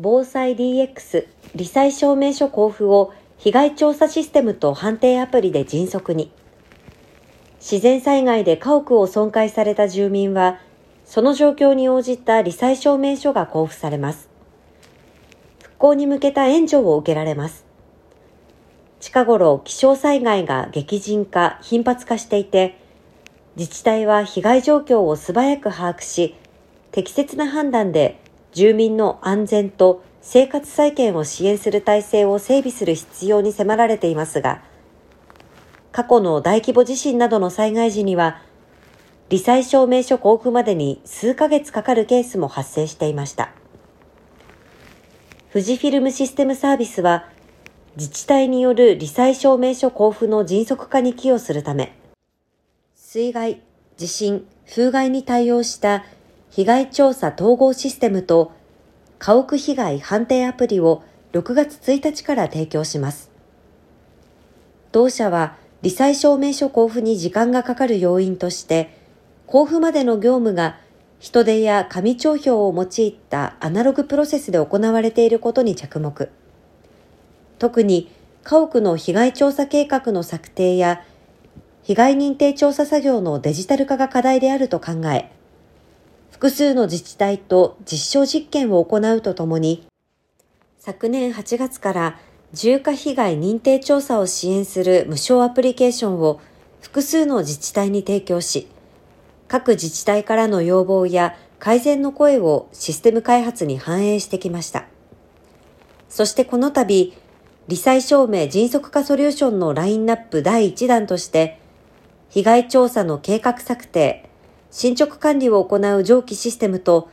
防災 DX 罹災証明書交付を被害調査システムと判定アプリで迅速に。自然災害で家屋を損壊された住民は、その状況に応じた罹災証明書が交付されます。復興に向けた援助を受けられます。近頃気象災害が激甚化、頻発化していて、自治体は被害状況を素早く把握し、適切な判断で住民の安全と生活再建を支援する体制を整備する必要に迫られていますが、過去の大規模地震などの災害時には、罹災証明書交付までに数ヶ月かかるケースも発生していました。富士フィルムシステムサービスは、自治体による罹災証明書交付の迅速化に寄与するため、水害、地震、風害に対応した被害調査統合システムと家屋被害判定アプリを6月1日から提供します。同社は、罹災証明書交付に時間がかかる要因として、交付までの業務が人手や紙帳票を用いたアナログプロセスで行われていることに着目。特に家屋の被害調査計画の策定や被害認定調査作業のデジタル化が課題であると考え、複数の自治体と実証実験を行うとともに、昨年8月から重火被害認定調査を支援する無償アプリケーションを複数の自治体に提供し、各自治体からの要望や改善の声をシステム開発に反映してきました。そしてこの度、罹災証明迅速化ソリューションのラインナップ第1弾として、被害調査の計画策定、進捗管理を行う上記システムと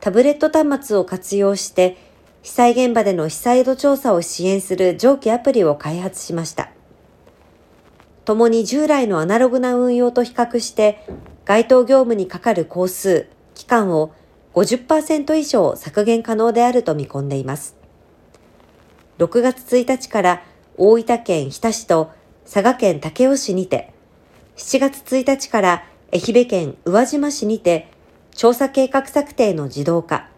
タブレット端末を活用して被災現場での被災度調査を支援する上記アプリを開発しました。共に従来のアナログな運用と比較して該当業務にかかる工数、期間を50%以上削減可能であると見込んでいます。6月1日から大分県日田市と佐賀県武雄市にて、7月1日から愛媛県宇和島市にて、調査計画策定の自動化、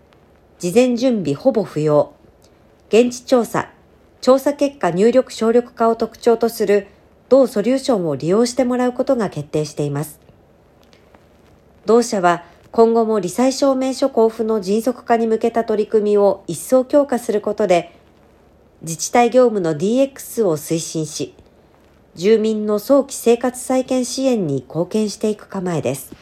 事前準備ほぼ不要、現地調査、調査結果入力省力化を特徴とする同ソリューションを利用してもらうことが決定しています。同社は今後も罹災証明書交付の迅速化に向けた取り組みを一層強化することで、自治体業務の DX を推進し、住民の早期生活再建支援に貢献していく構えです。